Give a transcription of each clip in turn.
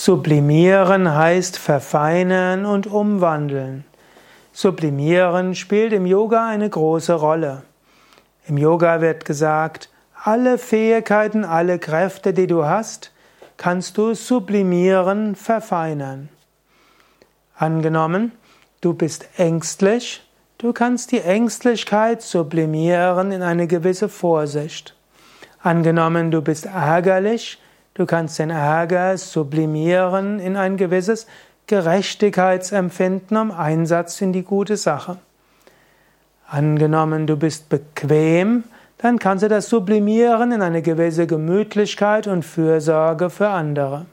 Sublimieren heißt verfeinern und umwandeln. Sublimieren spielt im Yoga eine große Rolle. Im Yoga wird gesagt, alle Fähigkeiten, alle Kräfte, die du hast, kannst du sublimieren, verfeinern. Angenommen, du bist ängstlich, du kannst die Ängstlichkeit sublimieren in eine gewisse Vorsicht. Angenommen, du bist ärgerlich, Du kannst den Ärger sublimieren in ein gewisses Gerechtigkeitsempfinden um Einsatz in die gute Sache. Angenommen, du bist bequem, dann kannst du das sublimieren in eine gewisse Gemütlichkeit und Fürsorge für andere.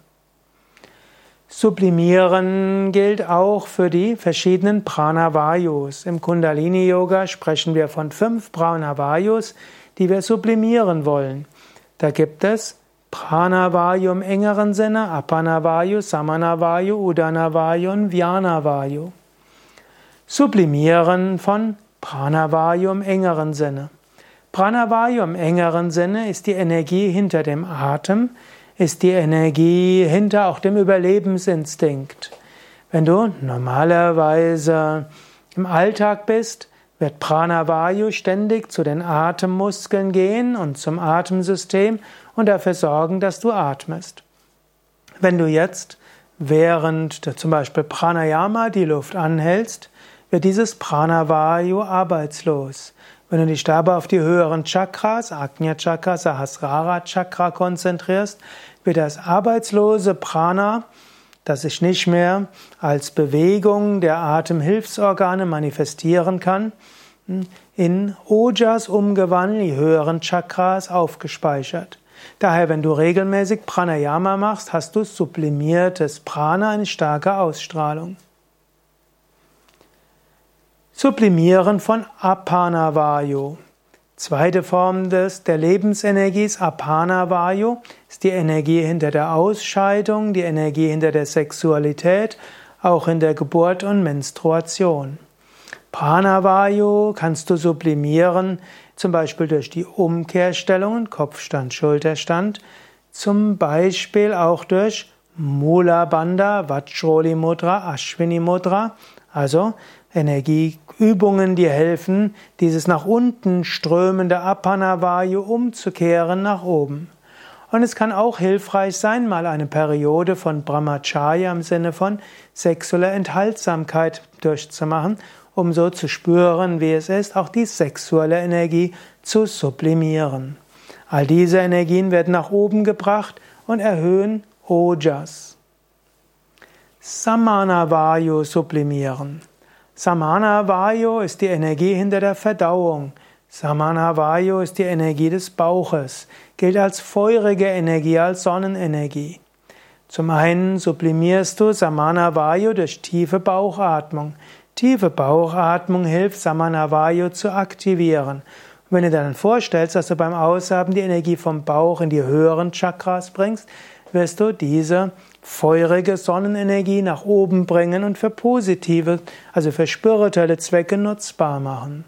Sublimieren gilt auch für die verschiedenen Pranavayus. Im Kundalini Yoga sprechen wir von fünf Pranavayus, die wir sublimieren wollen. Da gibt es Pranavayu im engeren Sinne, Apanavayu, Samanavayu, Udanavayu und Vyanavayu. Sublimieren von Pranavayu im engeren Sinne. Pranavayu im engeren Sinne ist die Energie hinter dem Atem, ist die Energie hinter auch dem Überlebensinstinkt. Wenn du normalerweise im Alltag bist, wird Pranavayu ständig zu den Atemmuskeln gehen und zum Atemsystem und dafür sorgen, dass du atmest. Wenn du jetzt während zum Beispiel Pranayama die Luft anhältst, wird dieses Pranavayu arbeitslos. Wenn du dich dabei auf die höheren Chakras, Agnya Chakra, Sahasrara Chakra konzentrierst, wird das arbeitslose Prana, das sich nicht mehr als Bewegung der Atemhilfsorgane manifestieren kann, in Ojas umgewandelt, die höheren Chakras aufgespeichert. Daher, wenn du regelmäßig Pranayama machst, hast du sublimiertes Prana, eine starke Ausstrahlung. Sublimieren von Apanavayu. Zweite Form des, der Lebensenergie ist Apanavayu, ist die Energie hinter der Ausscheidung, die Energie hinter der Sexualität, auch in der Geburt und Menstruation. Pranavayu kannst du sublimieren, zum Beispiel durch die Umkehrstellungen, Kopfstand, Schulterstand, zum Beispiel auch durch Mula Bandha, Vajroli Mudra, Ashwini Mudra, also Energieübungen, die helfen, dieses nach unten strömende Apanavayu umzukehren nach oben. Und es kann auch hilfreich sein, mal eine Periode von Brahmacharya im Sinne von sexueller Enthaltsamkeit durchzumachen, um so zu spüren, wie es ist, auch die sexuelle Energie zu sublimieren. All diese Energien werden nach oben gebracht und erhöhen Ojas. Samana Vayu sublimieren. Samana Vayu ist die Energie hinter der Verdauung. Samana Vayu ist die Energie des Bauches, gilt als feurige Energie, als Sonnenenergie. Zum einen sublimierst du Samana Vayu durch tiefe Bauchatmung. Tiefe Bauchatmung hilft, Samanavayu zu aktivieren. Und wenn du dir dann vorstellst, dass du beim Ausatmen die Energie vom Bauch in die höheren Chakras bringst, wirst du diese feurige Sonnenenergie nach oben bringen und für positive, also für spirituelle Zwecke nutzbar machen.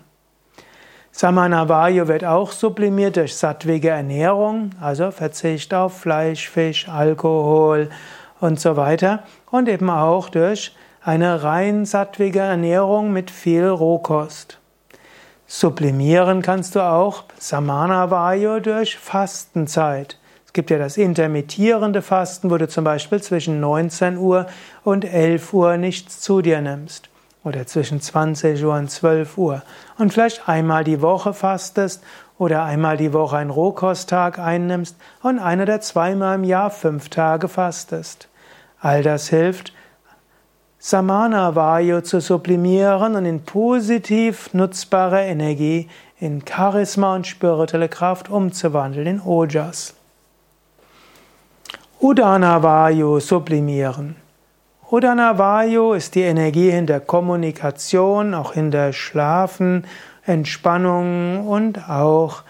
Samanavayu wird auch sublimiert durch sattwige Ernährung, also Verzicht auf Fleisch, Fisch, Alkohol und so weiter und eben auch durch eine rein sattwige Ernährung mit viel Rohkost. Sublimieren kannst du auch Samana Vayu durch Fastenzeit. Es gibt ja das intermittierende Fasten, wo du zum Beispiel zwischen 19 Uhr und 11 Uhr nichts zu dir nimmst. Oder zwischen 20 Uhr und 12 Uhr. Und vielleicht einmal die Woche fastest oder einmal die Woche einen Rohkosttag einnimmst und ein oder zweimal im Jahr fünf Tage fastest. All das hilft, Samana Vayu zu sublimieren und in positiv nutzbare Energie, in Charisma und spirituelle Kraft umzuwandeln, in Ojas. Udana Vayu sublimieren. Udana Vayu ist die Energie in der Kommunikation, auch in der Schlafen, Entspannung und auch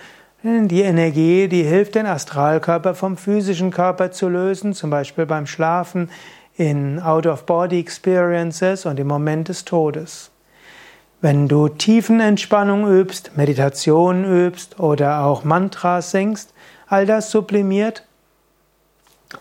die Energie, die hilft, den Astralkörper vom physischen Körper zu lösen, zum Beispiel beim Schlafen, in Out-of-Body-Experiences und im Moment des Todes. Wenn du Tiefenentspannung übst, Meditation übst oder auch Mantras singst, all das sublimiert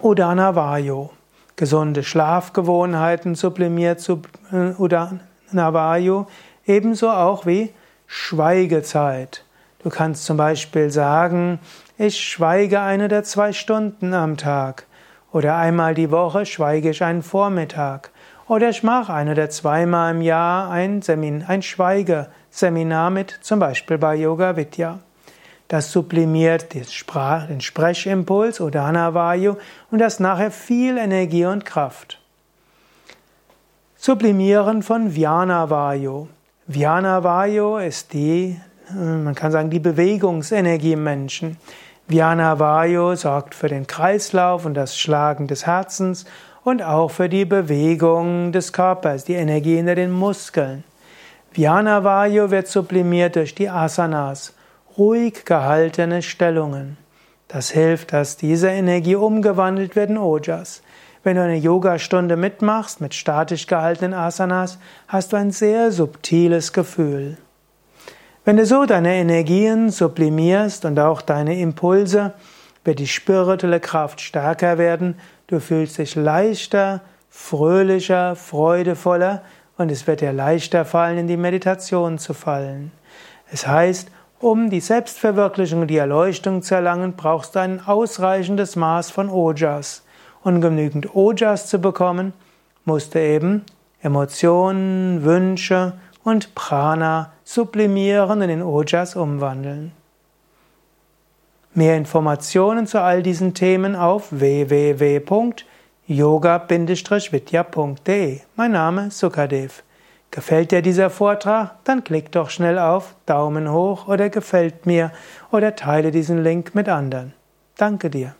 Udana Vayu. gesunde Schlafgewohnheiten sublimiert äh, Udanavayu, ebenso auch wie Schweigezeit. Du kannst zum Beispiel sagen, ich schweige eine der zwei Stunden am Tag. Oder einmal die Woche schweige ich einen Vormittag. Oder ich mache eine der zweimal im Jahr ein, Semin, ein Schweigeseminar mit, zum Beispiel bei Yoga Vidya. Das sublimiert den, Sprechimpuls oder Anavayu und das nachher viel Energie und Kraft. Sublimieren von Vyanavayu. Vyanavayu ist die, man kann sagen, die Bewegungsenergie im Menschen. Vyanavayu sorgt für den Kreislauf und das Schlagen des Herzens und auch für die Bewegung des Körpers, die Energie hinter den Muskeln. Vyanavayu wird sublimiert durch die Asanas ruhig gehaltene Stellungen. Das hilft, dass diese Energie umgewandelt wird in Ojas. Wenn du eine Yogastunde mitmachst mit statisch gehaltenen Asanas, hast du ein sehr subtiles Gefühl. Wenn du so deine Energien sublimierst und auch deine Impulse, wird die spirituelle Kraft stärker werden, du fühlst dich leichter, fröhlicher, freudevoller und es wird dir leichter fallen, in die Meditation zu fallen. Es heißt, um die Selbstverwirklichung und die Erleuchtung zu erlangen, brauchst du ein ausreichendes Maß von Ojas. Und genügend Ojas zu bekommen, musst du eben Emotionen, Wünsche und Prana sublimieren und in Ojas umwandeln. Mehr Informationen zu all diesen Themen auf www.yoga-vidya.de. Mein Name ist Sukadev. Gefällt dir dieser Vortrag? Dann klick doch schnell auf Daumen hoch oder gefällt mir oder teile diesen Link mit anderen. Danke dir.